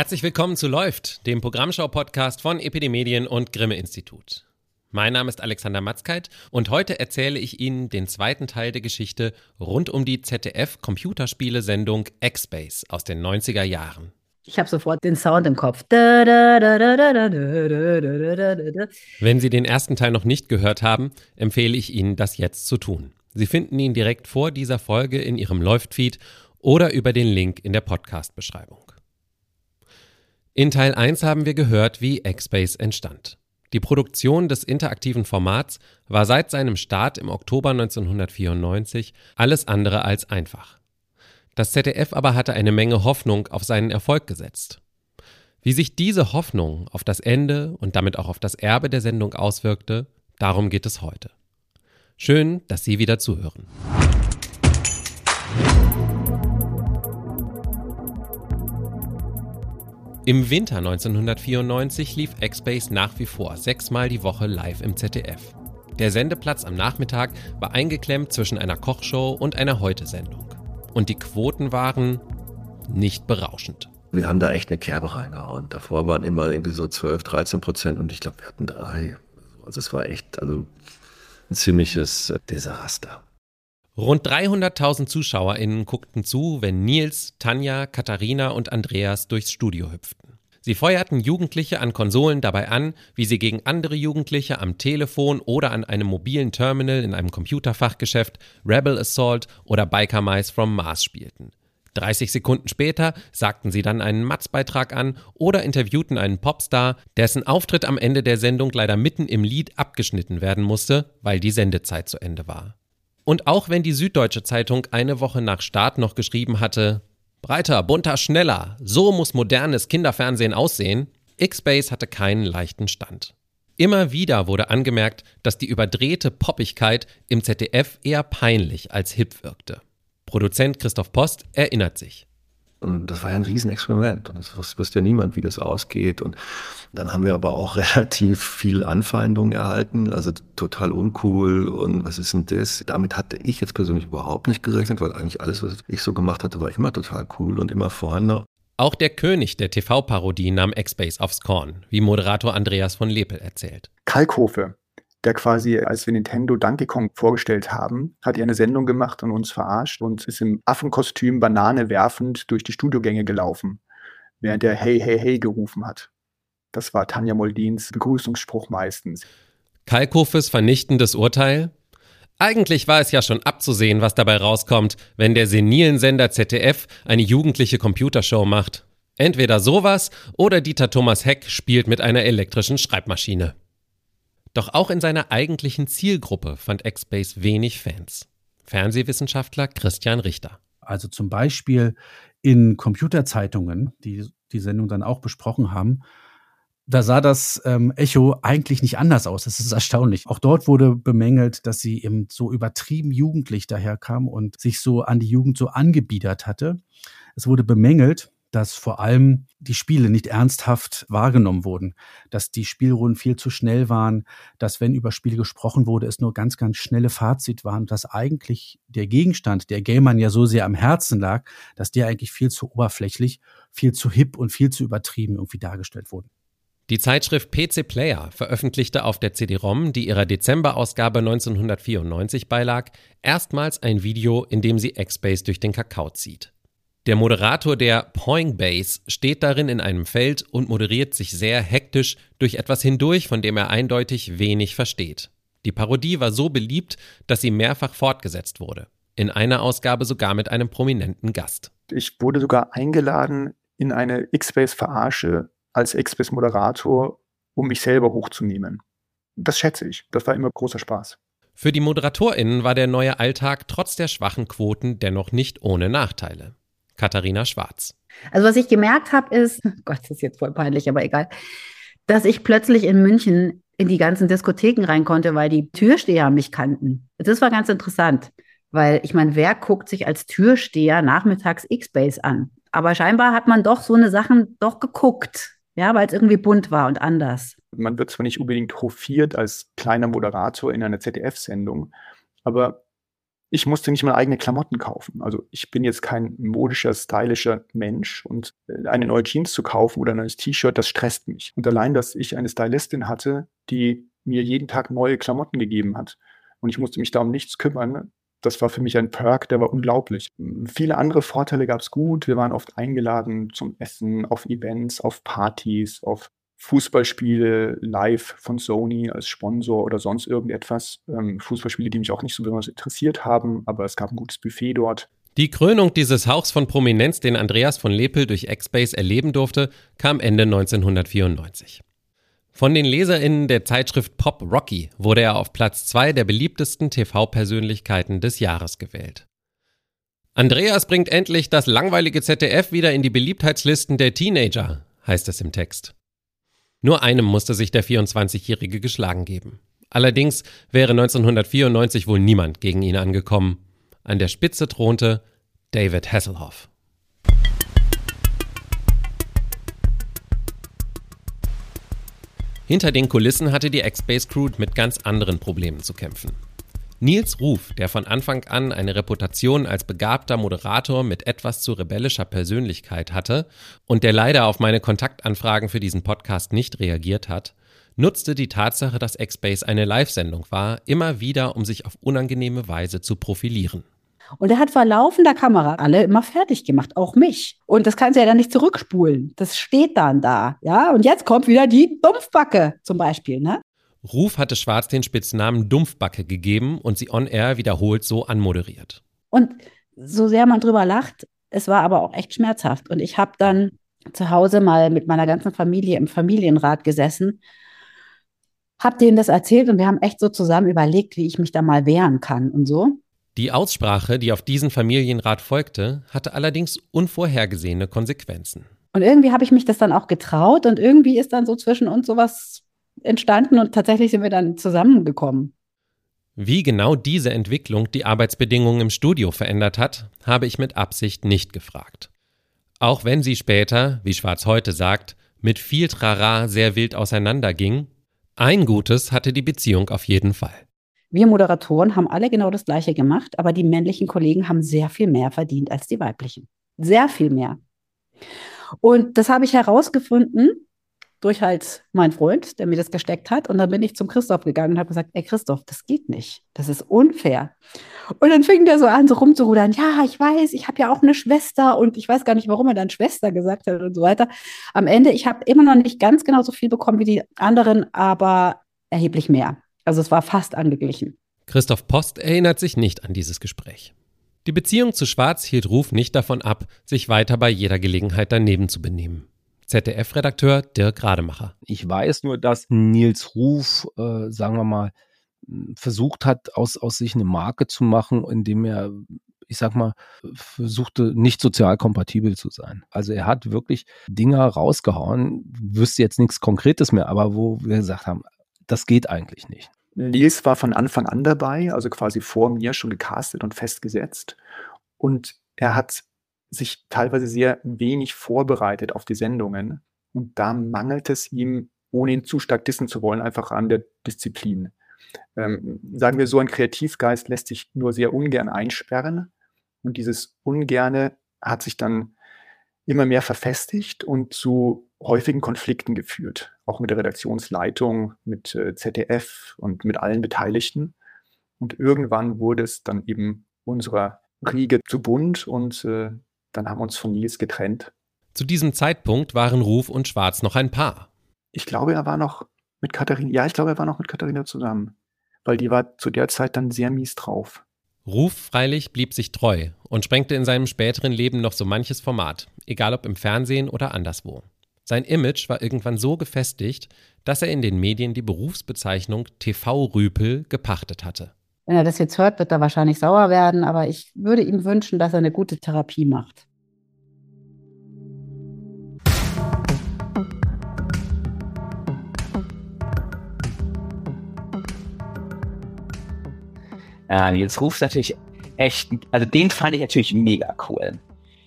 Herzlich willkommen zu Läuft, dem Programmschau-Podcast von Epidemedien und Grimme Institut. Mein Name ist Alexander Matzkeit und heute erzähle ich Ihnen den zweiten Teil der Geschichte rund um die ZDF-Computerspiele-Sendung X-Space aus den 90er Jahren. Ich habe sofort den Sound im Kopf. Wenn Sie den ersten Teil noch nicht gehört haben, empfehle ich Ihnen, das jetzt zu tun. Sie finden ihn direkt vor dieser Folge in Ihrem Läuft-Feed oder über den Link in der Podcast-Beschreibung. In Teil 1 haben wir gehört, wie X-Space entstand. Die Produktion des interaktiven Formats war seit seinem Start im Oktober 1994 alles andere als einfach. Das ZDF aber hatte eine Menge Hoffnung auf seinen Erfolg gesetzt. Wie sich diese Hoffnung auf das Ende und damit auch auf das Erbe der Sendung auswirkte, darum geht es heute. Schön, dass Sie wieder zuhören. Im Winter 1994 lief X-Base nach wie vor sechsmal die Woche live im ZDF. Der Sendeplatz am Nachmittag war eingeklemmt zwischen einer Kochshow und einer Heute-Sendung. Und die Quoten waren nicht berauschend. Wir haben da echt eine Kerbe reingehauen. Davor waren immer irgendwie so 12, 13 Prozent und ich glaube, wir hatten drei. Also es war echt also ein ziemliches Desaster. Rund 300.000 ZuschauerInnen guckten zu, wenn Nils, Tanja, Katharina und Andreas durchs Studio hüpften. Sie feuerten Jugendliche an Konsolen dabei an, wie sie gegen andere Jugendliche am Telefon oder an einem mobilen Terminal in einem Computerfachgeschäft Rebel Assault oder Biker Mice from Mars spielten. 30 Sekunden später sagten sie dann einen Matz-Beitrag an oder interviewten einen Popstar, dessen Auftritt am Ende der Sendung leider mitten im Lied abgeschnitten werden musste, weil die Sendezeit zu Ende war. Und auch wenn die Süddeutsche Zeitung eine Woche nach Start noch geschrieben hatte, breiter, bunter, schneller, so muss modernes Kinderfernsehen aussehen, X-Base hatte keinen leichten Stand. Immer wieder wurde angemerkt, dass die überdrehte Poppigkeit im ZDF eher peinlich als hip wirkte. Produzent Christoph Post erinnert sich. Und das war ja ein Riesenexperiment. Und es wusste ja niemand, wie das ausgeht. Und dann haben wir aber auch relativ viel Anfeindungen erhalten. Also total uncool. Und was ist denn das? Damit hatte ich jetzt persönlich überhaupt nicht gerechnet, weil eigentlich alles, was ich so gemacht hatte, war immer total cool und immer vorne. Auch der König der TV-Parodie nahm X-Base aufs Korn, wie Moderator Andreas von Lepel erzählt. Kalkofe der quasi, als wir Nintendo Donkey Kong vorgestellt haben, hat er eine Sendung gemacht und uns verarscht und ist im Affenkostüm Banane werfend durch die Studiogänge gelaufen, während er Hey, hey, hey gerufen hat. Das war Tanja Moldins Begrüßungsspruch meistens. Kalkofes vernichtendes Urteil? Eigentlich war es ja schon abzusehen, was dabei rauskommt, wenn der senilen Sender ZDF eine jugendliche Computershow macht. Entweder sowas oder Dieter Thomas Heck spielt mit einer elektrischen Schreibmaschine. Doch auch in seiner eigentlichen Zielgruppe fand X-Base wenig Fans. Fernsehwissenschaftler Christian Richter. Also zum Beispiel in Computerzeitungen, die die Sendung dann auch besprochen haben, da sah das ähm, Echo eigentlich nicht anders aus. Das ist erstaunlich. Auch dort wurde bemängelt, dass sie eben so übertrieben jugendlich daherkam und sich so an die Jugend so angebiedert hatte. Es wurde bemängelt, dass vor allem die Spiele nicht ernsthaft wahrgenommen wurden, dass die Spielrunden viel zu schnell waren, dass wenn über Spiele gesprochen wurde, es nur ganz, ganz schnelle Fazit waren, dass eigentlich der Gegenstand, der Gamern ja so sehr am Herzen lag, dass der eigentlich viel zu oberflächlich, viel zu hip und viel zu übertrieben irgendwie dargestellt wurde. Die Zeitschrift PC Player veröffentlichte auf der CD-ROM, die ihrer Dezemberausgabe 1994 beilag, erstmals ein Video, in dem sie X-Base durch den Kakao zieht. Der Moderator der Poing Base steht darin in einem Feld und moderiert sich sehr hektisch durch etwas hindurch, von dem er eindeutig wenig versteht. Die Parodie war so beliebt, dass sie mehrfach fortgesetzt wurde. In einer Ausgabe sogar mit einem prominenten Gast. Ich wurde sogar eingeladen in eine X-Base-Verarsche als X-Base-Moderator, um mich selber hochzunehmen. Das schätze ich. Das war immer großer Spaß. Für die ModeratorInnen war der neue Alltag trotz der schwachen Quoten dennoch nicht ohne Nachteile. Katharina Schwarz. Also was ich gemerkt habe, ist, oh Gott, das ist jetzt voll peinlich, aber egal, dass ich plötzlich in München in die ganzen Diskotheken rein konnte, weil die Türsteher mich kannten. Das war ganz interessant, weil ich meine, wer guckt sich als Türsteher nachmittags X-Base an? Aber scheinbar hat man doch so eine Sachen doch geguckt, ja, weil es irgendwie bunt war und anders. Man wird zwar nicht unbedingt hofiert als kleiner Moderator in einer ZDF-Sendung, aber ich musste nicht mal eigene Klamotten kaufen. Also ich bin jetzt kein modischer, stylischer Mensch und äh, eine neue Jeans zu kaufen oder ein neues T-Shirt, das stresst mich. Und allein, dass ich eine Stylistin hatte, die mir jeden Tag neue Klamotten gegeben hat und ich musste mich da um nichts kümmern, das war für mich ein Perk, der war unglaublich. Viele andere Vorteile gab es gut. Wir waren oft eingeladen zum Essen, auf Events, auf Partys, auf Fußballspiele live von Sony als Sponsor oder sonst irgendetwas. Ähm, Fußballspiele, die mich auch nicht so besonders interessiert haben, aber es gab ein gutes Buffet dort. Die Krönung dieses Hauchs von Prominenz, den Andreas von Lepel durch X-Base erleben durfte, kam Ende 1994. Von den LeserInnen der Zeitschrift Pop Rocky wurde er auf Platz 2 der beliebtesten TV-Persönlichkeiten des Jahres gewählt. Andreas bringt endlich das langweilige ZDF wieder in die Beliebtheitslisten der Teenager, heißt es im Text. Nur einem musste sich der 24-Jährige geschlagen geben. Allerdings wäre 1994 wohl niemand gegen ihn angekommen. An der Spitze thronte David Hasselhoff. Hinter den Kulissen hatte die X-Base Crew mit ganz anderen Problemen zu kämpfen. Nils Ruf, der von Anfang an eine Reputation als begabter Moderator mit etwas zu rebellischer Persönlichkeit hatte und der leider auf meine Kontaktanfragen für diesen Podcast nicht reagiert hat, nutzte die Tatsache, dass X-Base eine Live-Sendung war, immer wieder, um sich auf unangenehme Weise zu profilieren. Und er hat vor laufender Kamera alle immer fertig gemacht, auch mich. Und das kannst du ja dann nicht zurückspulen. Das steht dann da. Ja, und jetzt kommt wieder die Dumpfbacke zum Beispiel, ne? Ruf hatte Schwarz den Spitznamen Dumpfbacke gegeben und sie on air wiederholt so anmoderiert. Und so sehr man drüber lacht, es war aber auch echt schmerzhaft. Und ich habe dann zu Hause mal mit meiner ganzen Familie im Familienrat gesessen, habe denen das erzählt und wir haben echt so zusammen überlegt, wie ich mich da mal wehren kann und so. Die Aussprache, die auf diesen Familienrat folgte, hatte allerdings unvorhergesehene Konsequenzen. Und irgendwie habe ich mich das dann auch getraut und irgendwie ist dann so zwischen uns sowas entstanden und tatsächlich sind wir dann zusammengekommen. Wie genau diese Entwicklung die Arbeitsbedingungen im Studio verändert hat, habe ich mit Absicht nicht gefragt. Auch wenn sie später, wie Schwarz heute sagt, mit viel Trara sehr wild auseinanderging, ein Gutes hatte die Beziehung auf jeden Fall. Wir Moderatoren haben alle genau das Gleiche gemacht, aber die männlichen Kollegen haben sehr viel mehr verdient als die weiblichen. Sehr viel mehr. Und das habe ich herausgefunden, durch halt meinen Freund, der mir das gesteckt hat. Und dann bin ich zum Christoph gegangen und habe gesagt, ey Christoph, das geht nicht. Das ist unfair. Und dann fing der so an, so rumzurudern, ja, ich weiß, ich habe ja auch eine Schwester und ich weiß gar nicht, warum er dann Schwester gesagt hat und so weiter. Am Ende, ich habe immer noch nicht ganz genau so viel bekommen wie die anderen, aber erheblich mehr. Also es war fast angeglichen. Christoph Post erinnert sich nicht an dieses Gespräch. Die Beziehung zu Schwarz hielt Ruf nicht davon ab, sich weiter bei jeder Gelegenheit daneben zu benehmen. ZDF-Redakteur Dirk Rademacher. Ich weiß nur, dass Nils Ruf, äh, sagen wir mal, versucht hat, aus, aus sich eine Marke zu machen, indem er, ich sag mal, versuchte, nicht sozial kompatibel zu sein. Also er hat wirklich Dinge rausgehauen, wüsste jetzt nichts Konkretes mehr, aber wo wir gesagt haben, das geht eigentlich nicht. Nils war von Anfang an dabei, also quasi vor mir schon gecastet und festgesetzt. Und er hat sich teilweise sehr wenig vorbereitet auf die Sendungen. Und da mangelt es ihm, ohne ihn zu stark dissen zu wollen, einfach an der Disziplin. Ähm, sagen wir so, ein Kreativgeist lässt sich nur sehr ungern einsperren. Und dieses Ungerne hat sich dann immer mehr verfestigt und zu häufigen Konflikten geführt. Auch mit der Redaktionsleitung, mit äh, ZDF und mit allen Beteiligten. Und irgendwann wurde es dann eben unserer Riege zu bunt und äh, dann haben wir uns von Nils getrennt. Zu diesem Zeitpunkt waren Ruf und Schwarz noch ein Paar. Ich glaube, er war noch mit Katharina, ja, ich glaube, er war noch mit Katharina zusammen, weil die war zu der Zeit dann sehr mies drauf. Ruf freilich blieb sich treu und sprengte in seinem späteren Leben noch so manches Format, egal ob im Fernsehen oder anderswo. Sein Image war irgendwann so gefestigt, dass er in den Medien die Berufsbezeichnung TV-Rüpel gepachtet hatte. Wenn er das jetzt hört, wird er wahrscheinlich sauer werden, aber ich würde ihm wünschen, dass er eine gute Therapie macht. Ja, Nils Ruf ist natürlich echt, also den fand ich natürlich mega cool.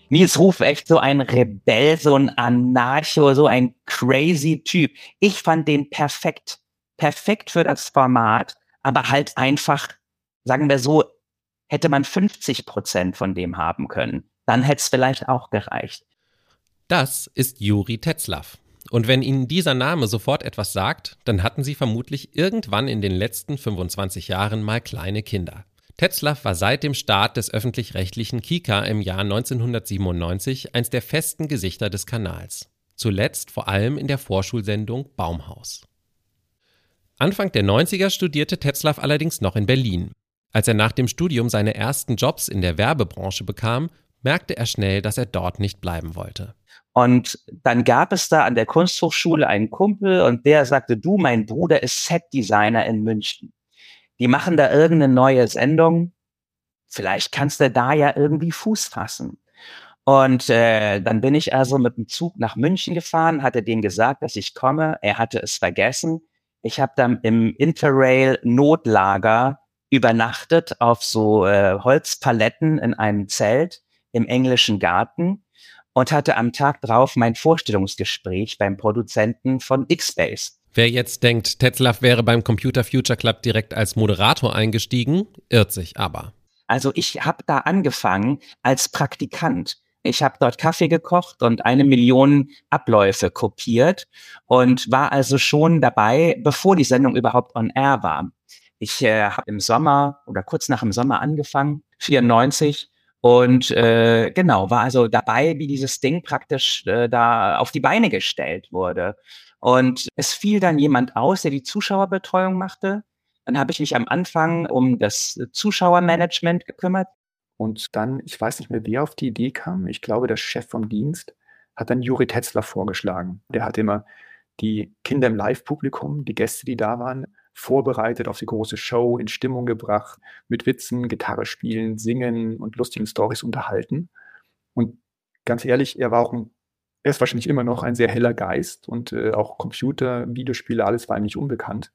Nils Ruf echt so ein Rebell, so ein Anarcho, so ein crazy Typ. Ich fand den perfekt. Perfekt für das Format, aber halt einfach sagen wir so, hätte man 50 Prozent von dem haben können. Dann hätte es vielleicht auch gereicht. Das ist Juri Tetzlaff. Und wenn Ihnen dieser Name sofort etwas sagt, dann hatten Sie vermutlich irgendwann in den letzten 25 Jahren mal kleine Kinder. Tetzlaff war seit dem Start des öffentlich-rechtlichen Kika im Jahr 1997 eins der festen Gesichter des Kanals. Zuletzt vor allem in der Vorschulsendung Baumhaus. Anfang der 90er studierte Tetzlaff allerdings noch in Berlin. Als er nach dem Studium seine ersten Jobs in der Werbebranche bekam, merkte er schnell, dass er dort nicht bleiben wollte. Und dann gab es da an der Kunsthochschule einen Kumpel und der sagte, du, mein Bruder ist Setdesigner in München. Die machen da irgendeine neue Sendung. Vielleicht kannst du da ja irgendwie Fuß fassen. Und äh, dann bin ich also mit dem Zug nach München gefahren, hatte dem gesagt, dass ich komme. Er hatte es vergessen. Ich habe dann im Interrail Notlager übernachtet auf so äh, Holzpaletten in einem Zelt im englischen Garten und hatte am Tag drauf mein Vorstellungsgespräch beim Produzenten von X-Base. Wer jetzt denkt, Tetzlaff wäre beim Computer Future Club direkt als Moderator eingestiegen, irrt sich aber. Also ich habe da angefangen als Praktikant. Ich habe dort Kaffee gekocht und eine Million Abläufe kopiert und war also schon dabei, bevor die Sendung überhaupt on air war. Ich äh, habe im Sommer oder kurz nach dem Sommer angefangen, 94, und äh, genau, war also dabei, wie dieses Ding praktisch äh, da auf die Beine gestellt wurde. Und es fiel dann jemand aus, der die Zuschauerbetreuung machte. Dann habe ich mich am Anfang um das Zuschauermanagement gekümmert. Und dann, ich weiß nicht mehr, wer auf die Idee kam. Ich glaube, der Chef vom Dienst hat dann Juri Tetzler vorgeschlagen. Der hat immer die Kinder im Live-Publikum, die Gäste, die da waren, vorbereitet auf die große Show, in Stimmung gebracht, mit Witzen, Gitarre spielen, singen und lustigen Stories unterhalten. Und ganz ehrlich, er war auch ein, er ist wahrscheinlich immer noch ein sehr heller Geist und äh, auch Computer, Videospiele, alles war ihm nicht unbekannt.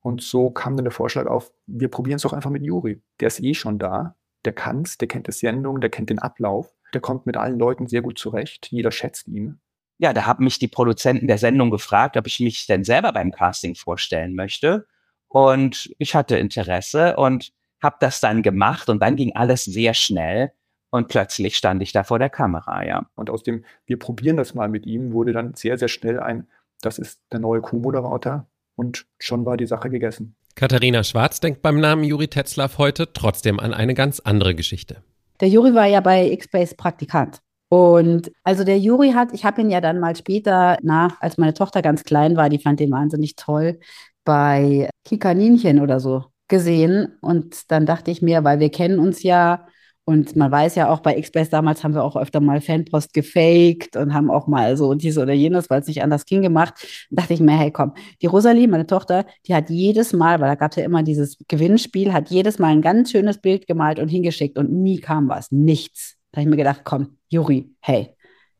Und so kam dann der Vorschlag auf, wir probieren es doch einfach mit Juri. Der ist eh schon da, der kann's, der kennt die Sendung, der kennt den Ablauf, der kommt mit allen Leuten sehr gut zurecht, jeder schätzt ihn ja, da haben mich die Produzenten der Sendung gefragt, ob ich mich denn selber beim Casting vorstellen möchte. Und ich hatte Interesse und habe das dann gemacht und dann ging alles sehr schnell und plötzlich stand ich da vor der Kamera, ja. Und aus dem, wir probieren das mal mit ihm, wurde dann sehr, sehr schnell ein, das ist der neue Co-Moderator und schon war die Sache gegessen. Katharina Schwarz denkt beim Namen Juri Tetzlaff heute trotzdem an eine ganz andere Geschichte. Der Juri war ja bei X-Base Praktikant. Und also der Juri hat, ich habe ihn ja dann mal später, nach, als meine Tochter ganz klein war, die fand den wahnsinnig toll, bei Kikaninchen oder so gesehen. Und dann dachte ich mir, weil wir kennen uns ja und man weiß ja auch, bei XBS damals haben wir auch öfter mal Fanpost gefaked und haben auch mal so dies oder jenes, weil es nicht anders ging, gemacht. Und dachte ich mir, hey, komm, die Rosalie, meine Tochter, die hat jedes Mal, weil da gab es ja immer dieses Gewinnspiel, hat jedes Mal ein ganz schönes Bild gemalt und hingeschickt und nie kam was, nichts. Da habe ich mir gedacht, komm, Juri, hey.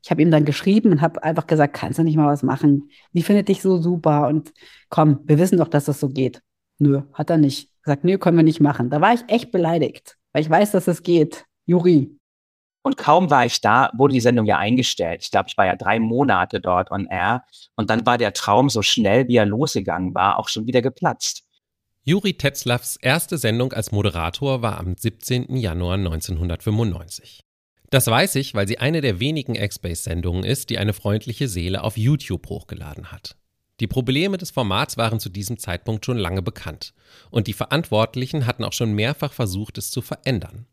Ich habe ihm dann geschrieben und habe einfach gesagt, kannst du nicht mal was machen? Die findet dich so super und komm, wir wissen doch, dass das so geht. Nö, hat er nicht. Gesagt, nö, können wir nicht machen. Da war ich echt beleidigt, weil ich weiß, dass es geht. Juri. Und kaum war ich da, wurde die Sendung ja eingestellt. Ich glaube, ich war ja drei Monate dort on air. Und dann war der Traum so schnell, wie er losgegangen war, auch schon wieder geplatzt. Juri Tetzlaffs erste Sendung als Moderator war am 17. Januar 1995. Das weiß ich, weil sie eine der wenigen X-Base-Sendungen ist, die eine freundliche Seele auf YouTube hochgeladen hat. Die Probleme des Formats waren zu diesem Zeitpunkt schon lange bekannt und die Verantwortlichen hatten auch schon mehrfach versucht, es zu verändern.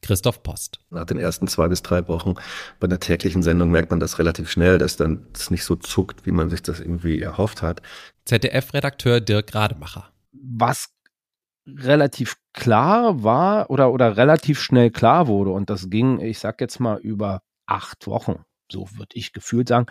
Christoph Post. Nach den ersten zwei bis drei Wochen bei einer täglichen Sendung merkt man das relativ schnell, dass dann es nicht so zuckt, wie man sich das irgendwie erhofft hat. ZDF-Redakteur Dirk Rademacher. Was relativ klar war oder, oder relativ schnell klar wurde, und das ging, ich sag jetzt mal, über acht Wochen, so würde ich gefühlt sagen,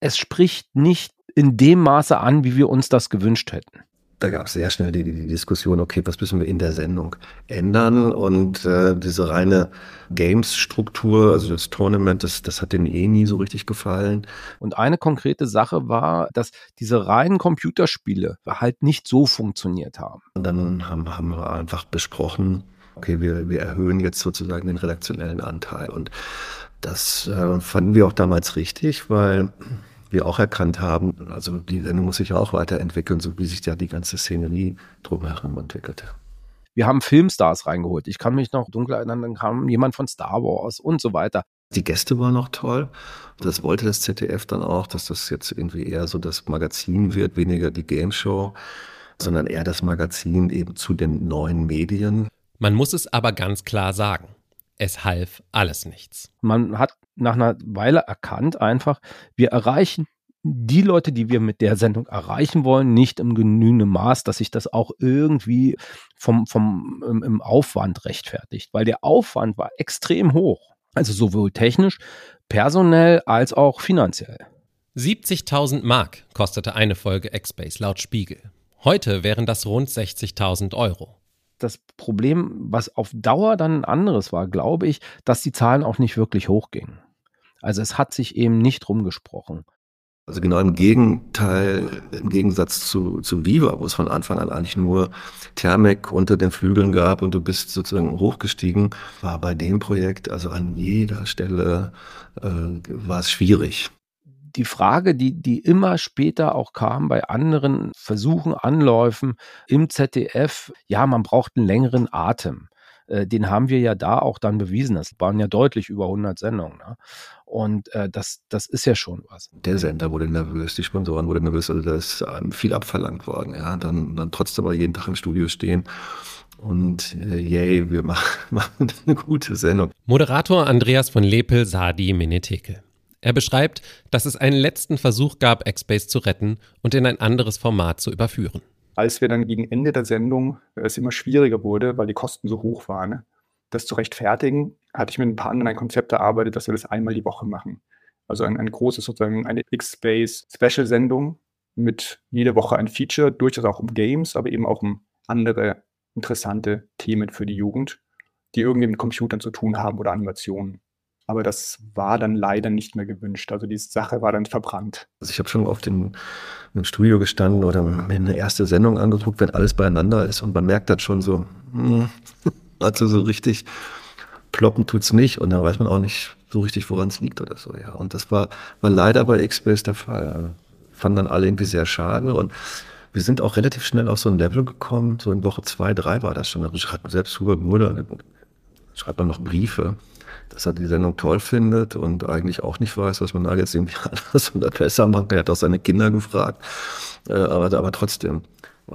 es spricht nicht in dem Maße an, wie wir uns das gewünscht hätten da gab es sehr schnell die, die, Diskussion, okay, was müssen wir in der Sendung ändern? Und äh, diese reine Games-Struktur, also das Tournament, das, das hat denen eh nie so richtig gefallen. Und eine konkrete Sache war, dass diese reinen Computerspiele halt nicht so funktioniert haben. Und dann haben, haben wir einfach besprochen, okay, wir, wir erhöhen jetzt sozusagen den redaktionellen Anteil. Und das äh, fanden wir auch damals richtig, weil wir auch erkannt haben, also die Sendung muss sich ja auch weiterentwickeln, so wie sich ja die ganze Szenerie drumherum entwickelte. Wir haben Filmstars reingeholt. Ich kann mich noch dunkel erinnern, dann kam jemand von Star Wars und so weiter. Die Gäste waren noch toll. Das wollte das ZDF dann auch, dass das jetzt irgendwie eher so das Magazin wird, weniger die Game Show, sondern eher das Magazin eben zu den neuen Medien. Man muss es aber ganz klar sagen. Es half alles nichts. Man hat nach einer Weile erkannt einfach, wir erreichen die Leute, die wir mit der Sendung erreichen wollen, nicht im genügenden Maß, dass sich das auch irgendwie vom, vom im, im Aufwand rechtfertigt, weil der Aufwand war extrem hoch. Also sowohl technisch, personell als auch finanziell. 70.000 Mark kostete eine Folge X-Base laut Spiegel. Heute wären das rund 60.000 Euro. Das Problem, was auf Dauer dann ein anderes war, glaube ich, dass die Zahlen auch nicht wirklich hochgingen. Also es hat sich eben nicht rumgesprochen. Also genau im Gegenteil, im Gegensatz zu, zu Viva, wo es von Anfang an eigentlich nur Thermik unter den Flügeln gab und du bist sozusagen hochgestiegen, war bei dem Projekt also an jeder Stelle äh, war es schwierig. Die Frage, die, die immer später auch kam bei anderen Versuchen, Anläufen im ZDF, ja, man braucht einen längeren Atem. Äh, den haben wir ja da auch dann bewiesen. Das waren ja deutlich über 100 Sendungen. Ne? Und äh, das, das ist ja schon was. Der Sender wurde nervös, die Sponsoren wurden nervös, also da ist ähm, viel abverlangt worden. Ja, dann, dann trotzdem aber jeden Tag im Studio stehen. Und äh, yay, wir machen, machen eine gute Sendung. Moderator Andreas von Lepel sah die Minitekel. Er beschreibt, dass es einen letzten Versuch gab, X-Base zu retten und in ein anderes Format zu überführen als wir dann gegen Ende der Sendung äh, es immer schwieriger wurde, weil die Kosten so hoch waren, das zu rechtfertigen, hatte ich mit ein paar anderen ein Konzept erarbeitet, dass wir das einmal die Woche machen. Also ein, ein großes, sozusagen eine X-Space-Special-Sendung mit jede Woche ein Feature, durchaus auch um Games, aber eben auch um andere interessante Themen für die Jugend, die irgendwie mit Computern zu tun haben oder Animationen. Aber das war dann leider nicht mehr gewünscht. Also die Sache war dann verbrannt. Also ich habe schon oft in, einem Studio gestanden oder mir eine erste Sendung angeguckt, wenn alles beieinander ist und man merkt dann schon so, hm, also so richtig ploppen tut's nicht und dann weiß man auch nicht so richtig, woran es liegt oder so. Ja. Und das war, war leider bei X-Base der Fall. Fanden dann alle irgendwie sehr schade und wir sind auch relativ schnell auf so ein Level gekommen, so in Woche zwei, drei war das schon. Da schreibt man selbst Hubert Mutter, schreibt man noch Briefe dass er die Sendung toll findet und eigentlich auch nicht weiß, was man da jetzt irgendwie anders oder besser macht. Er hat auch seine Kinder gefragt. Äh, aber, aber trotzdem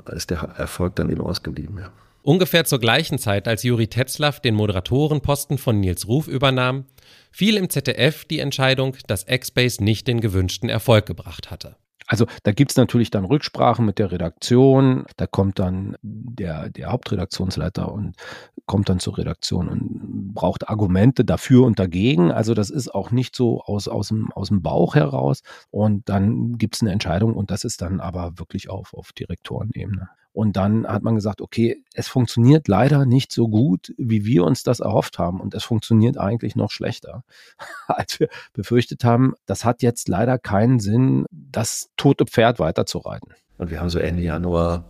ist der Erfolg dann eben ausgeblieben. Ja. Ungefähr zur gleichen Zeit, als Juri Tetzlaff den Moderatorenposten von Nils Ruf übernahm, fiel im ZDF die Entscheidung, dass X-Base nicht den gewünschten Erfolg gebracht hatte. Also da gibt es natürlich dann Rücksprachen mit der Redaktion, da kommt dann der, der Hauptredaktionsleiter und kommt dann zur Redaktion und braucht Argumente dafür und dagegen. Also das ist auch nicht so aus, aus, dem, aus dem Bauch heraus. Und dann gibt es eine Entscheidung und das ist dann aber wirklich auf, auf Direktorenebene. Und dann hat man gesagt, okay, es funktioniert leider nicht so gut, wie wir uns das erhofft haben. Und es funktioniert eigentlich noch schlechter, als wir befürchtet haben. Das hat jetzt leider keinen Sinn, das tote Pferd weiterzureiten. Und wir haben so Ende Januar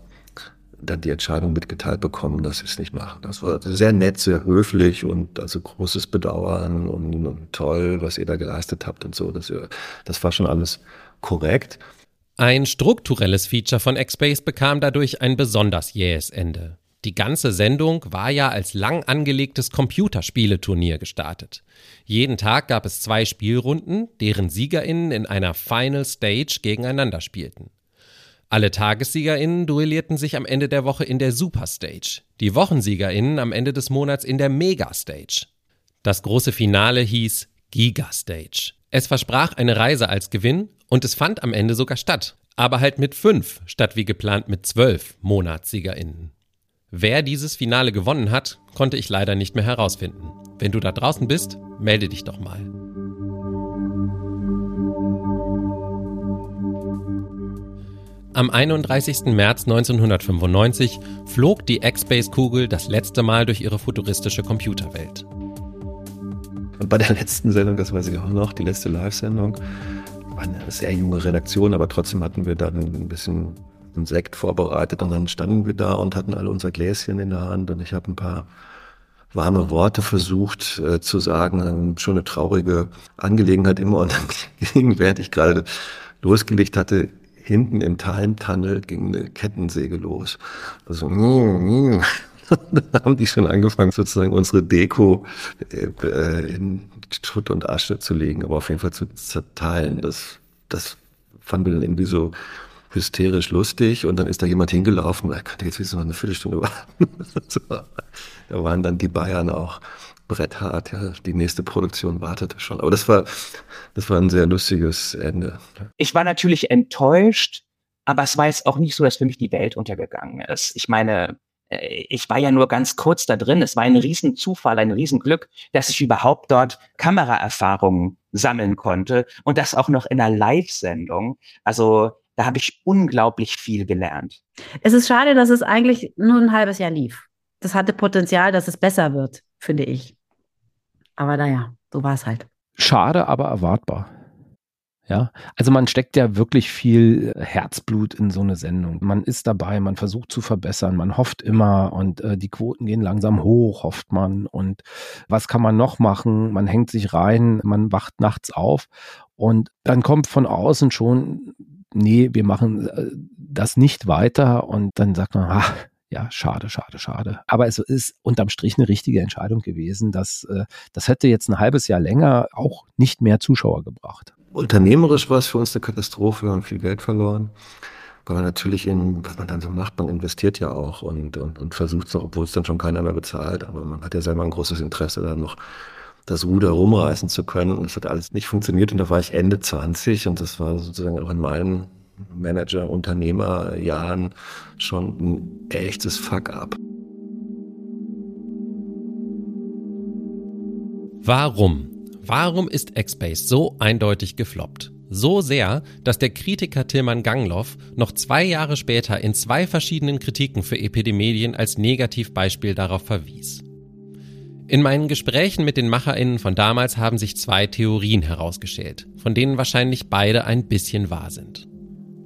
dann die Entscheidung mitgeteilt bekommen, dass sie es nicht machen. Das war sehr nett, sehr höflich und also großes Bedauern und, und toll, was ihr da geleistet habt und so. Das, das war schon alles korrekt. Ein strukturelles Feature von Xbase bekam dadurch ein besonders jähes Ende. Die ganze Sendung war ja als lang angelegtes Computerspieleturnier gestartet. Jeden Tag gab es zwei Spielrunden, deren SiegerInnen in einer Final Stage gegeneinander spielten. Alle TagessiegerInnen duellierten sich am Ende der Woche in der Super Stage, die WochensiegerInnen am Ende des Monats in der Mega Stage. Das große Finale hieß Giga Stage. Es versprach eine Reise als Gewinn und es fand am Ende sogar statt. Aber halt mit fünf, statt wie geplant mit zwölf MonatssiegerInnen. Wer dieses Finale gewonnen hat, konnte ich leider nicht mehr herausfinden. Wenn du da draußen bist, melde dich doch mal. Am 31. März 1995 flog die X-Base-Kugel das letzte Mal durch ihre futuristische Computerwelt. Und bei der letzten Sendung, das weiß ich auch noch, die letzte Live-Sendung, war eine sehr junge Redaktion, aber trotzdem hatten wir dann ein bisschen einen Sekt vorbereitet und dann standen wir da und hatten alle unser Gläschen in der Hand. Und ich habe ein paar warme Worte versucht äh, zu sagen, schon eine traurige Angelegenheit immer. Und dann während ich gerade losgelegt hatte, hinten im Time Tunnel ging eine Kettensäge los. Also, dann haben die schon angefangen, sozusagen unsere Deko äh, in Schutt und Asche zu legen, aber auf jeden Fall zu zerteilen. Das, das fanden wir dann irgendwie so hysterisch lustig und dann ist da jemand hingelaufen, er könnte jetzt wissen, noch eine Viertelstunde warten. da waren dann die Bayern auch bretthart, ja, die nächste Produktion wartete schon. Aber das war, das war ein sehr lustiges Ende. Ich war natürlich enttäuscht, aber es war jetzt auch nicht so, dass für mich die Welt untergegangen ist. Ich meine, ich war ja nur ganz kurz da drin. Es war ein Riesenzufall, ein Riesenglück, dass ich überhaupt dort Kameraerfahrungen sammeln konnte und das auch noch in einer Live-Sendung. Also da habe ich unglaublich viel gelernt. Es ist schade, dass es eigentlich nur ein halbes Jahr lief. Das hatte Potenzial, dass es besser wird, finde ich. Aber naja, so war es halt. Schade, aber erwartbar. Ja, also man steckt ja wirklich viel Herzblut in so eine Sendung. Man ist dabei, man versucht zu verbessern, man hofft immer und äh, die Quoten gehen langsam hoch, hofft man. Und was kann man noch machen? Man hängt sich rein, man wacht nachts auf und dann kommt von außen schon, nee, wir machen äh, das nicht weiter und dann sagt man, ach, ja, schade, schade, schade. Aber es ist unterm Strich eine richtige Entscheidung gewesen, dass äh, das hätte jetzt ein halbes Jahr länger auch nicht mehr Zuschauer gebracht. Unternehmerisch war es für uns eine Katastrophe, wir haben viel Geld verloren. Weil man natürlich in, was man dann so macht, man investiert ja auch und, und, und versucht es noch, obwohl es dann schon keiner mehr bezahlt. Aber man hat ja selber ein großes Interesse, dann noch das Ruder rumreißen zu können. Und es hat alles nicht funktioniert. Und da war ich Ende 20 und das war sozusagen auch in meinen Manager, Unternehmerjahren schon ein echtes Fuck-up. Warum Warum ist Xbase so eindeutig gefloppt? So sehr, dass der Kritiker Tilman Gangloff noch zwei Jahre später in zwei verschiedenen Kritiken für Epidemedien als Negativbeispiel darauf verwies. In meinen Gesprächen mit den MacherInnen von damals haben sich zwei Theorien herausgeschält, von denen wahrscheinlich beide ein bisschen wahr sind.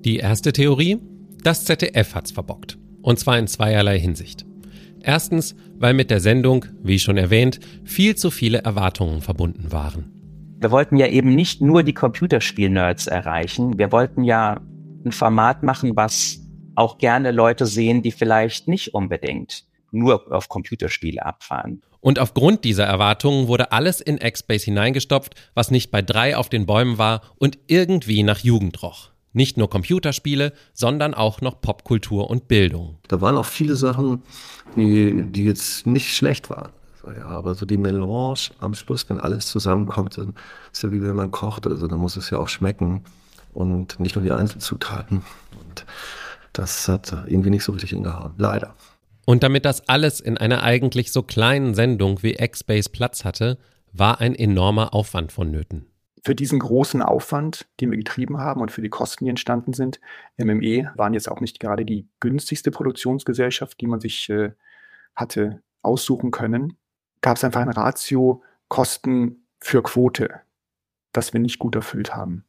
Die erste Theorie? Das ZDF hat's verbockt. Und zwar in zweierlei Hinsicht. Erstens, weil mit der Sendung, wie schon erwähnt, viel zu viele Erwartungen verbunden waren. Wir wollten ja eben nicht nur die Computerspiel-Nerds erreichen, wir wollten ja ein Format machen, was auch gerne Leute sehen, die vielleicht nicht unbedingt nur auf Computerspiele abfahren. Und aufgrund dieser Erwartungen wurde alles in X-Base hineingestopft, was nicht bei drei auf den Bäumen war und irgendwie nach Jugend roch. Nicht nur Computerspiele, sondern auch noch Popkultur und Bildung. Da waren auch viele Sachen, die, die jetzt nicht schlecht waren. Ja, aber so die Melange am Schluss, wenn alles zusammenkommt, dann ist ja wie wenn man kocht. Also dann muss es ja auch schmecken und nicht nur die Einzelzutaten. Und das hat irgendwie nicht so richtig hingehauen. Leider. Und damit das alles in einer eigentlich so kleinen Sendung wie X-Base Platz hatte, war ein enormer Aufwand vonnöten für diesen großen Aufwand, den wir getrieben haben und für die Kosten, die entstanden sind, MME waren jetzt auch nicht gerade die günstigste Produktionsgesellschaft, die man sich äh, hatte aussuchen können, gab es einfach ein Ratio Kosten für Quote, das wir nicht gut erfüllt haben.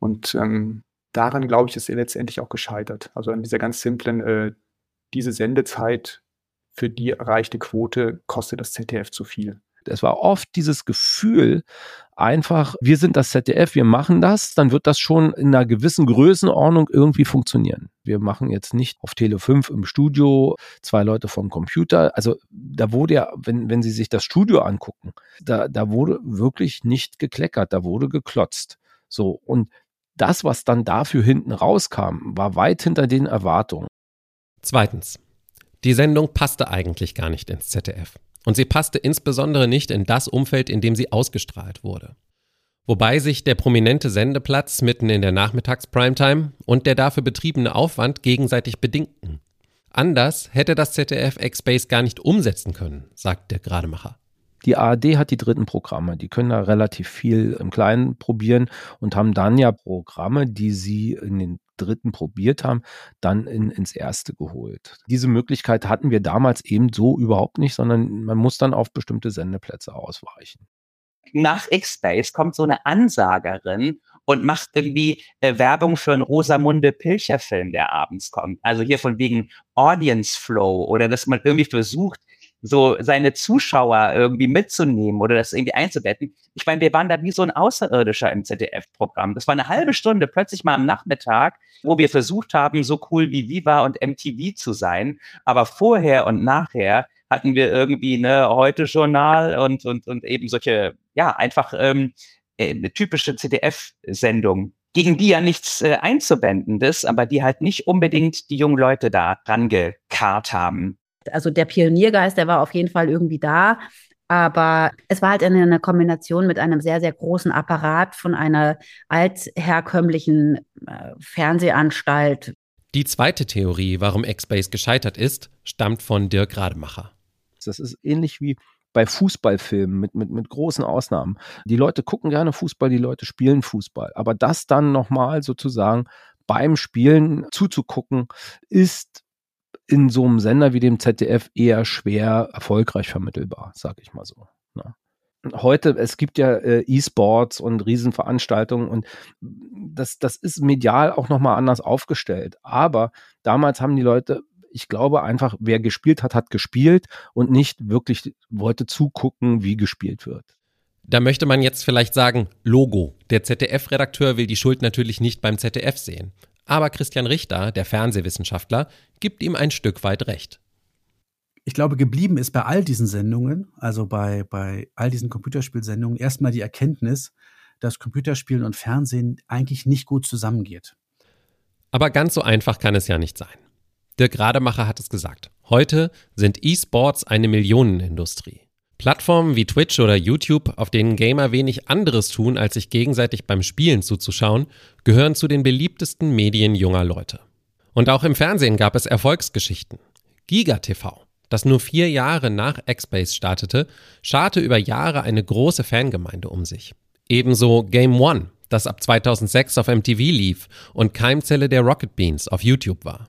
Und ähm, daran, glaube ich, ist er letztendlich auch gescheitert. Also an dieser ganz simplen, äh, diese Sendezeit für die erreichte Quote kostet das ZDF zu viel. Es war oft dieses Gefühl, einfach, wir sind das ZDF, wir machen das, dann wird das schon in einer gewissen Größenordnung irgendwie funktionieren. Wir machen jetzt nicht auf Tele 5 im Studio zwei Leute vom Computer. Also da wurde ja, wenn, wenn Sie sich das Studio angucken, da, da wurde wirklich nicht gekleckert, da wurde geklotzt. So, und das, was dann dafür hinten rauskam, war weit hinter den Erwartungen. Zweitens. Die Sendung passte eigentlich gar nicht ins ZDF. Und sie passte insbesondere nicht in das Umfeld, in dem sie ausgestrahlt wurde. Wobei sich der prominente Sendeplatz mitten in der Nachmittags-Primetime und der dafür betriebene Aufwand gegenseitig bedingten. Anders hätte das ZDF X-Space gar nicht umsetzen können, sagt der Grademacher. Die ARD hat die dritten Programme, die können da relativ viel im Kleinen probieren und haben dann ja Programme, die sie in den dritten probiert haben, dann in, ins erste geholt. Diese Möglichkeit hatten wir damals eben so überhaupt nicht, sondern man muss dann auf bestimmte Sendeplätze ausweichen. Nach X-Space kommt so eine Ansagerin und macht irgendwie äh, Werbung für einen Rosamunde Pilcher Film, der abends kommt. Also hier von wegen Audience Flow oder dass man irgendwie versucht, so seine Zuschauer irgendwie mitzunehmen oder das irgendwie einzubetten. Ich meine, wir waren da wie so ein Außerirdischer im ZDF-Programm. Das war eine halbe Stunde plötzlich mal am Nachmittag, wo wir versucht haben, so cool wie Viva und MTV zu sein. Aber vorher und nachher hatten wir irgendwie eine Heute-Journal und, und, und eben solche, ja, einfach ähm, äh, eine typische ZDF-Sendung, gegen die ja nichts äh, einzuwendendes, aber die halt nicht unbedingt die jungen Leute da rangekarrt haben. Also der Pioniergeist, der war auf jeden Fall irgendwie da. Aber es war halt eine, Kombination mit einem sehr, sehr großen Apparat von einer altherkömmlichen äh, Fernsehanstalt. Die zweite Theorie, warum X-Base gescheitert ist, stammt von Dirk Rademacher. Das ist ähnlich wie bei Fußballfilmen mit, mit, mit großen Ausnahmen. Die Leute gucken gerne Fußball, die Leute spielen Fußball. Aber das dann nochmal sozusagen beim Spielen zuzugucken, ist in so einem Sender wie dem ZDF eher schwer erfolgreich vermittelbar, sag ich mal so. Ne? Heute, es gibt ja äh, E-Sports und Riesenveranstaltungen und das, das ist medial auch nochmal anders aufgestellt. Aber damals haben die Leute ich glaube einfach, wer gespielt hat, hat gespielt und nicht wirklich wollte zugucken, wie gespielt wird. Da möchte man jetzt vielleicht sagen, Logo. Der ZDF-Redakteur will die Schuld natürlich nicht beim ZDF sehen. Aber Christian Richter, der Fernsehwissenschaftler, gibt ihm ein Stück weit recht. Ich glaube, geblieben ist bei all diesen Sendungen, also bei, bei all diesen Computerspielsendungen, erstmal die Erkenntnis, dass Computerspielen und Fernsehen eigentlich nicht gut zusammengeht. Aber ganz so einfach kann es ja nicht sein. Dirk Rademacher hat es gesagt. Heute sind E-Sports eine Millionenindustrie. Plattformen wie Twitch oder YouTube, auf denen Gamer wenig anderes tun, als sich gegenseitig beim Spielen zuzuschauen, gehören zu den beliebtesten Medien junger Leute. Und auch im Fernsehen gab es Erfolgsgeschichten. Giga TV, das nur vier Jahre nach X-Base startete, scharte über Jahre eine große Fangemeinde um sich. Ebenso Game One, das ab 2006 auf MTV lief und Keimzelle der Rocket Beans auf YouTube war.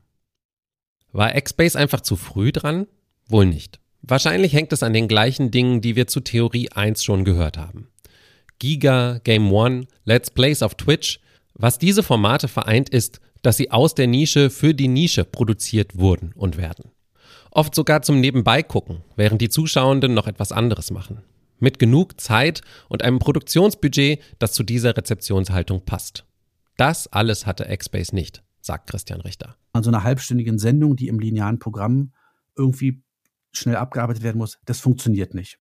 War X-Base einfach zu früh dran? Wohl nicht. Wahrscheinlich hängt es an den gleichen Dingen, die wir zu Theorie 1 schon gehört haben. Giga, Game One, Let's Plays auf Twitch. Was diese Formate vereint ist, dass sie aus der Nische für die Nische produziert wurden und werden. Oft sogar zum Nebenbeigucken, während die Zuschauenden noch etwas anderes machen. Mit genug Zeit und einem Produktionsbudget, das zu dieser Rezeptionshaltung passt. Das alles hatte X-Base nicht sagt Christian Richter. An so einer halbstündigen Sendung, die im linearen Programm irgendwie schnell abgearbeitet werden muss, das funktioniert nicht.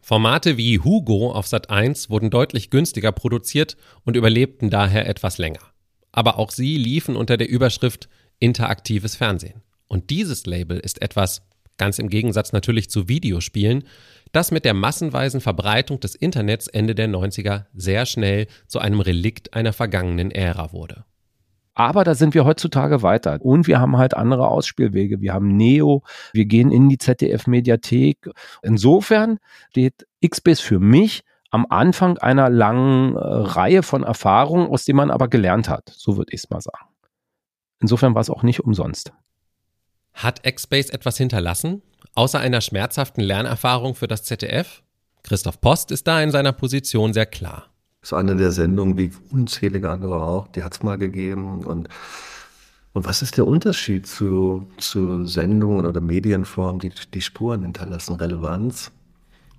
Formate wie Hugo auf Sat 1 wurden deutlich günstiger produziert und überlebten daher etwas länger. Aber auch sie liefen unter der Überschrift interaktives Fernsehen. Und dieses Label ist etwas, ganz im Gegensatz natürlich zu Videospielen, das mit der massenweisen Verbreitung des Internets Ende der 90er sehr schnell zu einem Relikt einer vergangenen Ära wurde. Aber da sind wir heutzutage weiter. Und wir haben halt andere Ausspielwege. Wir haben Neo, wir gehen in die ZDF-Mediathek. Insofern steht XBIS für mich am Anfang einer langen äh, Reihe von Erfahrungen, aus denen man aber gelernt hat. So würde ich es mal sagen. Insofern war es auch nicht umsonst. Hat X-Base etwas hinterlassen, außer einer schmerzhaften Lernerfahrung für das ZDF? Christoph Post ist da in seiner Position sehr klar. Ist eine der Sendungen, wie unzählige andere auch, die hat es mal gegeben. Und, und was ist der Unterschied zu, zu Sendungen oder Medienformen, die die Spuren hinterlassen? Relevanz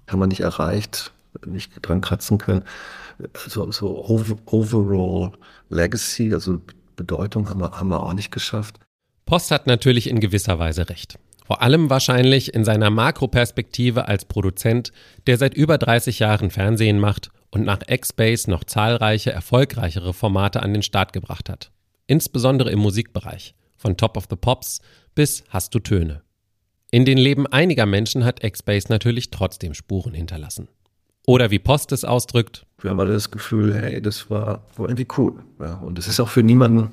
haben wir nicht erreicht, nicht dran kratzen können. So, so overall Legacy, also Bedeutung haben wir, haben wir auch nicht geschafft. Post hat natürlich in gewisser Weise recht. Vor allem wahrscheinlich in seiner Makroperspektive als Produzent, der seit über 30 Jahren Fernsehen macht und nach X-Base noch zahlreiche erfolgreichere Formate an den Start gebracht hat. Insbesondere im Musikbereich, von Top of the Pops bis Hast du Töne. In den Leben einiger Menschen hat X-Base natürlich trotzdem Spuren hinterlassen. Oder wie Post es ausdrückt. Wir haben alle das Gefühl, hey, das war, irgendwie cool. Ja, und es ist auch für niemanden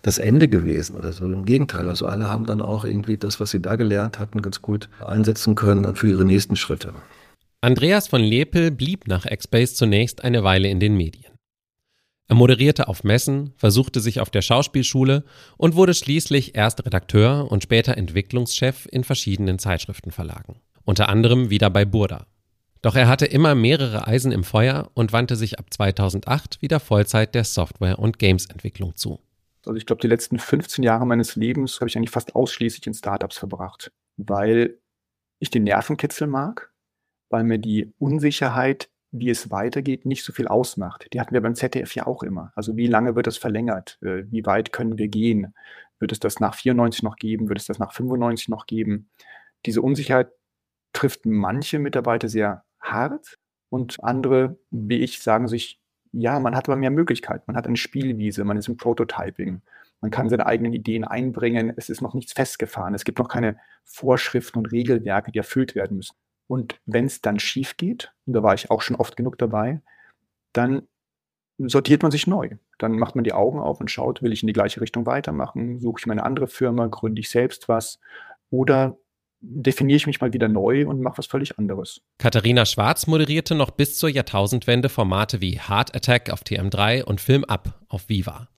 das Ende gewesen oder so. Im Gegenteil. Also alle haben dann auch irgendwie das, was sie da gelernt hatten, ganz gut einsetzen können für ihre nächsten Schritte. Andreas von Lepel blieb nach X-Base zunächst eine Weile in den Medien. Er moderierte auf Messen, versuchte sich auf der Schauspielschule und wurde schließlich erst Redakteur und später Entwicklungschef in verschiedenen Zeitschriftenverlagen, unter anderem wieder bei Burda. Doch er hatte immer mehrere Eisen im Feuer und wandte sich ab 2008 wieder Vollzeit der Software- und Games-Entwicklung zu. Also ich glaube, die letzten 15 Jahre meines Lebens habe ich eigentlich fast ausschließlich in Startups verbracht, weil ich den Nervenkitzel mag, weil mir die Unsicherheit, wie es weitergeht, nicht so viel ausmacht. Die hatten wir beim ZDF ja auch immer. Also wie lange wird das verlängert? Äh, wie weit können wir gehen? Wird es das nach 94 noch geben? Wird es das nach 95 noch geben? Diese Unsicherheit trifft manche Mitarbeiter sehr hart und andere, wie ich, sagen sich, ja, man hat aber mehr Möglichkeiten. Man hat eine Spielwiese, man ist im Prototyping. Man kann seine eigenen Ideen einbringen. Es ist noch nichts festgefahren. Es gibt noch keine Vorschriften und Regelwerke, die erfüllt werden müssen. Und wenn es dann schief geht, und da war ich auch schon oft genug dabei, dann sortiert man sich neu. Dann macht man die Augen auf und schaut, will ich in die gleiche Richtung weitermachen? Suche ich mir eine andere Firma? Gründe ich selbst was? Oder definiere ich mich mal wieder neu und mache was völlig anderes. Katharina Schwarz moderierte noch bis zur Jahrtausendwende Formate wie Heart Attack auf TM3 und Film Up auf Viva.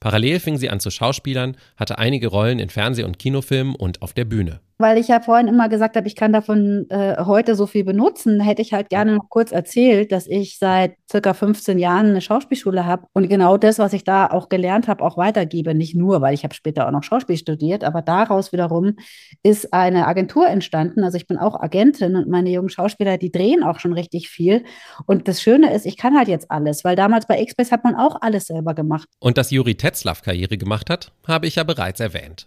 Parallel fing sie an zu Schauspielern, hatte einige Rollen in Fernseh- und Kinofilmen und auf der Bühne weil ich ja vorhin immer gesagt habe, ich kann davon äh, heute so viel benutzen, hätte ich halt gerne noch kurz erzählt, dass ich seit circa 15 Jahren eine Schauspielschule habe und genau das, was ich da auch gelernt habe, auch weitergebe. Nicht nur, weil ich habe später auch noch Schauspiel studiert, aber daraus wiederum ist eine Agentur entstanden. Also ich bin auch Agentin und meine jungen Schauspieler, die drehen auch schon richtig viel. Und das Schöne ist, ich kann halt jetzt alles, weil damals bei X-Base hat man auch alles selber gemacht. Und dass Juri Tetzlaff Karriere gemacht hat, habe ich ja bereits erwähnt.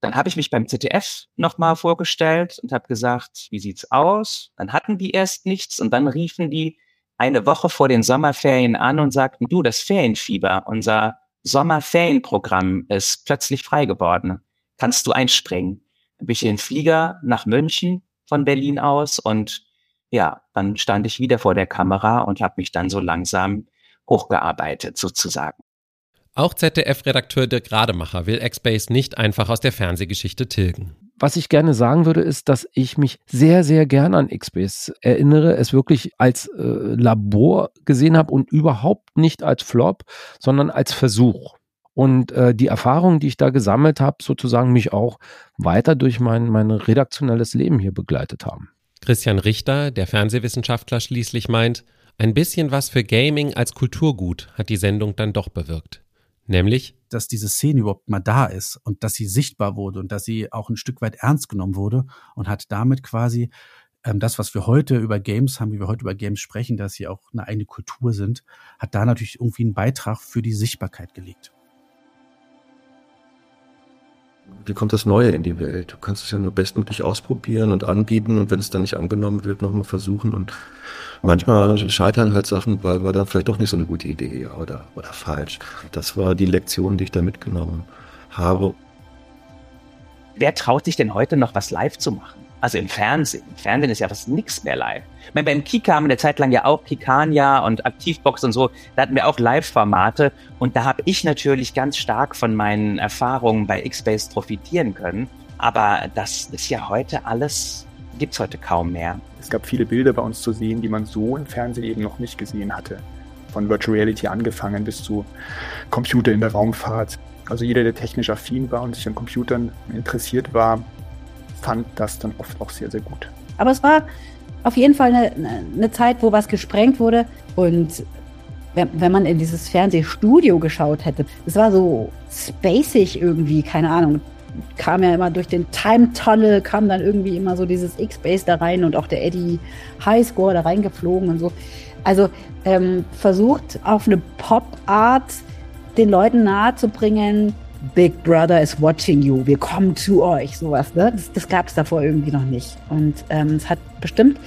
Dann habe ich mich beim ZDF nochmal vorgestellt und habe gesagt, wie sieht's aus? Dann hatten die erst nichts und dann riefen die eine Woche vor den Sommerferien an und sagten, du, das Ferienfieber, unser Sommerferienprogramm ist plötzlich frei geworden. Kannst du einspringen? Dann bin ich in den Flieger nach München von Berlin aus und ja, dann stand ich wieder vor der Kamera und habe mich dann so langsam hochgearbeitet sozusagen. Auch ZDF-Redakteur Dirk Rademacher will X-Base nicht einfach aus der Fernsehgeschichte tilgen. Was ich gerne sagen würde, ist, dass ich mich sehr, sehr gern an X-Base erinnere, es wirklich als äh, Labor gesehen habe und überhaupt nicht als Flop, sondern als Versuch. Und äh, die Erfahrungen, die ich da gesammelt habe, sozusagen mich auch weiter durch mein, mein redaktionelles Leben hier begleitet haben. Christian Richter, der Fernsehwissenschaftler, schließlich meint, ein bisschen was für Gaming als Kulturgut hat die Sendung dann doch bewirkt. Nämlich? Dass diese Szene überhaupt mal da ist und dass sie sichtbar wurde und dass sie auch ein Stück weit ernst genommen wurde und hat damit quasi ähm, das, was wir heute über Games haben, wie wir heute über Games sprechen, dass sie auch eine eigene Kultur sind, hat da natürlich irgendwie einen Beitrag für die Sichtbarkeit gelegt. Wie kommt das Neue in die Welt? Du kannst es ja nur bestmöglich ausprobieren und anbieten und wenn es dann nicht angenommen wird, nochmal versuchen. Und manchmal scheitern halt Sachen, weil war dann vielleicht doch nicht so eine gute Idee oder, oder falsch. Das war die Lektion, die ich da mitgenommen habe. Wer traut sich denn heute noch was live zu machen? Also im Fernsehen. Im Fernsehen ist ja fast nichts mehr live. Ich meine, beim Kika haben wir eine Zeit lang ja auch Kikania und Aktivbox und so. Da hatten wir auch Live-Formate. Und da habe ich natürlich ganz stark von meinen Erfahrungen bei X-Base profitieren können. Aber das ist ja heute alles, gibt's heute kaum mehr. Es gab viele Bilder bei uns zu sehen, die man so im Fernsehen eben noch nicht gesehen hatte. Von Virtual Reality angefangen bis zu Computer in der Raumfahrt. Also jeder, der technisch affin war und sich an Computern interessiert war, fand das dann oft auch sehr, sehr gut. Aber es war auf jeden Fall eine, eine Zeit, wo was gesprengt wurde. Und wenn, wenn, man in dieses Fernsehstudio geschaut hätte, es war so spacig irgendwie, keine Ahnung. Kam ja immer durch den Time Tunnel, kam dann irgendwie immer so dieses X-Base da rein und auch der Eddie Highscore da reingeflogen und so. Also ähm, versucht auf eine Pop-Art den Leuten nahezubringen, Big Brother is watching you, wir kommen zu euch, sowas. Ne? Das, das gab es davor irgendwie noch nicht. Und ähm, es hat bestimmt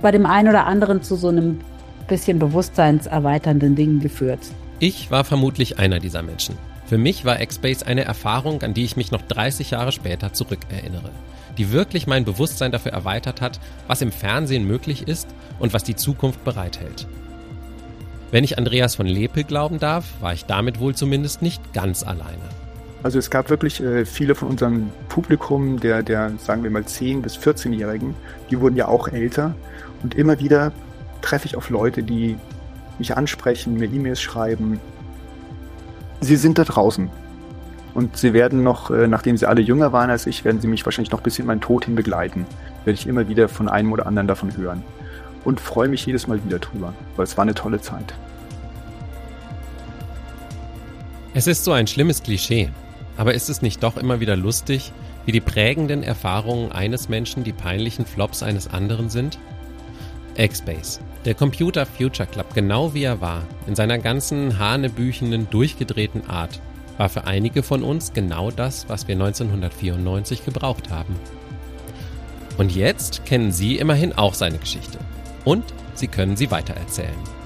bei dem einen oder anderen zu so einem bisschen bewusstseinserweiternden Ding geführt. Ich war vermutlich einer dieser Menschen. Für mich war X-Base eine Erfahrung, an die ich mich noch 30 Jahre später zurückerinnere, die wirklich mein Bewusstsein dafür erweitert hat, was im Fernsehen möglich ist und was die Zukunft bereithält. Wenn ich Andreas von Lepel glauben darf, war ich damit wohl zumindest nicht ganz alleine. Also es gab wirklich äh, viele von unserem Publikum, der, der, sagen wir mal, 10- bis 14-Jährigen, die wurden ja auch älter. Und immer wieder treffe ich auf Leute, die mich ansprechen, mir E-Mails schreiben. Sie sind da draußen. Und sie werden noch, äh, nachdem sie alle jünger waren als ich, werden sie mich wahrscheinlich noch bis in meinen Tod hin begleiten. Werde ich immer wieder von einem oder anderen davon hören. Und freue mich jedes Mal wieder drüber, weil es war eine tolle Zeit. Es ist so ein schlimmes Klischee. Aber ist es nicht doch immer wieder lustig, Wie die prägenden Erfahrungen eines Menschen die peinlichen Flops eines anderen sind? X-Base, der Computer Future Club, genau wie er war, in seiner ganzen hanebüchenden, durchgedrehten Art, war für einige von uns genau das, was wir 1994 gebraucht haben. Und jetzt kennen Sie immerhin auch seine Geschichte. Und Sie können sie weitererzählen.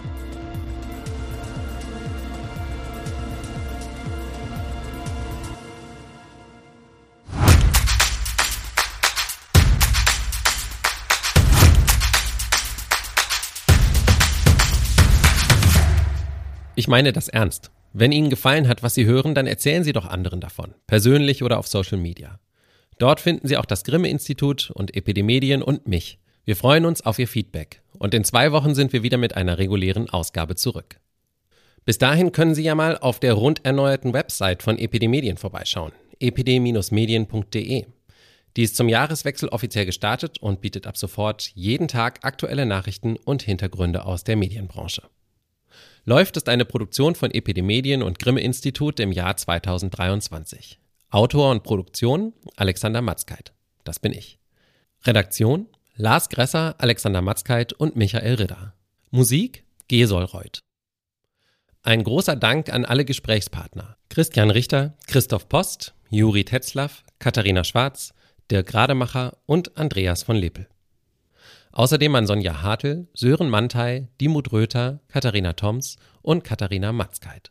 Ich meine das ernst. Wenn Ihnen gefallen hat, was Sie hören, dann erzählen Sie doch anderen davon, persönlich oder auf Social Media. Dort finden Sie auch das Grimme-Institut und Epidemedien und mich. Wir freuen uns auf Ihr Feedback und in zwei Wochen sind wir wieder mit einer regulären Ausgabe zurück. Bis dahin können Sie ja mal auf der rund erneuerten Website von Epidemedien vorbeischauen, epd-medien.de. Die ist zum Jahreswechsel offiziell gestartet und bietet ab sofort jeden Tag aktuelle Nachrichten und Hintergründe aus der Medienbranche. Läuft ist eine Produktion von Epidemedien und Grimme Institut im Jahr 2023. Autor und Produktion Alexander Matzkeit. Das bin ich. Redaktion Lars Gresser, Alexander Matzkeit und Michael Ridder. Musik Gesolreuth. Ein großer Dank an alle Gesprächspartner. Christian Richter, Christoph Post, Juri Tetzlaff, Katharina Schwarz, Dirk Rademacher und Andreas von Lepel. Außerdem an Sonja Hartl, Sören Mantei, Dimut Röther, Katharina Toms und Katharina Matzkeit.